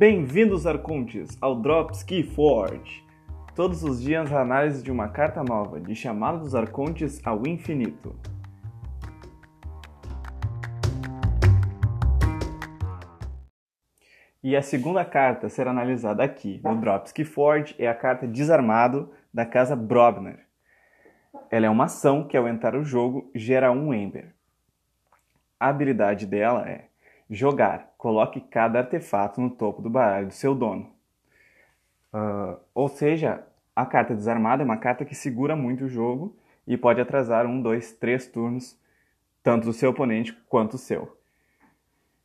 Bem-vindos, Arcontes, ao Drops Key Forge. Todos os dias a análise de uma carta nova, de chamada dos Arcontes ao infinito. E a segunda carta a ser analisada aqui no Drops Key Forge é a carta Desarmado da casa Brobner. Ela é uma ação que ao entrar o jogo gera um Ember. A habilidade dela é jogar. Coloque cada artefato no topo do baralho do seu dono. Uh, ou seja, a carta desarmada é uma carta que segura muito o jogo e pode atrasar um, dois, três turnos, tanto do seu oponente quanto o seu.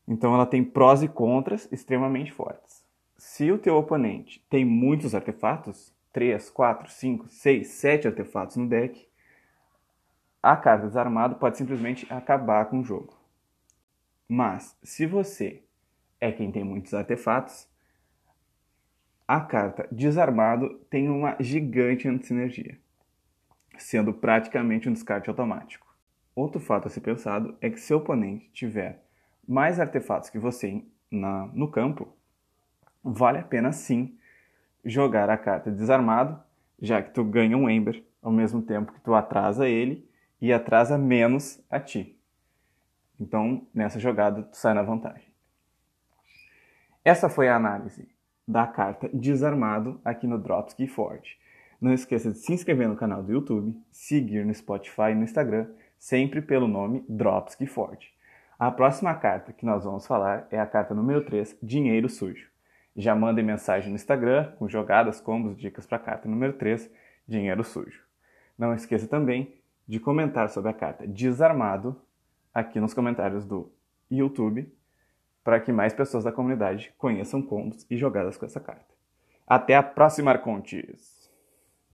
Então ela tem prós e contras extremamente fortes. Se o teu oponente tem muitos artefatos, 3, 4, 5, 6, 7 artefatos no deck, a carta desarmado pode simplesmente acabar com o jogo. Mas, se você é quem tem muitos artefatos, a carta Desarmado tem uma gigante antisinergia, sendo praticamente um descarte automático. Outro fato a ser pensado é que se o oponente tiver mais artefatos que você na, no campo, vale a pena sim jogar a carta Desarmado, já que tu ganha um Ember ao mesmo tempo que tu atrasa ele e atrasa menos a ti. Então, nessa jogada, tu sai na vantagem. Essa foi a análise da carta Desarmado aqui no Dropski Forte. Não esqueça de se inscrever no canal do YouTube, seguir no Spotify e no Instagram, sempre pelo nome Dropski Forte. A próxima carta que nós vamos falar é a carta número 3, Dinheiro Sujo. Já mandem mensagem no Instagram com jogadas, combos, dicas para a carta número 3, Dinheiro Sujo. Não esqueça também de comentar sobre a carta Desarmado aqui nos comentários do YouTube para que mais pessoas da comunidade conheçam combos e jogadas com essa carta. Até a próxima, Arcontes!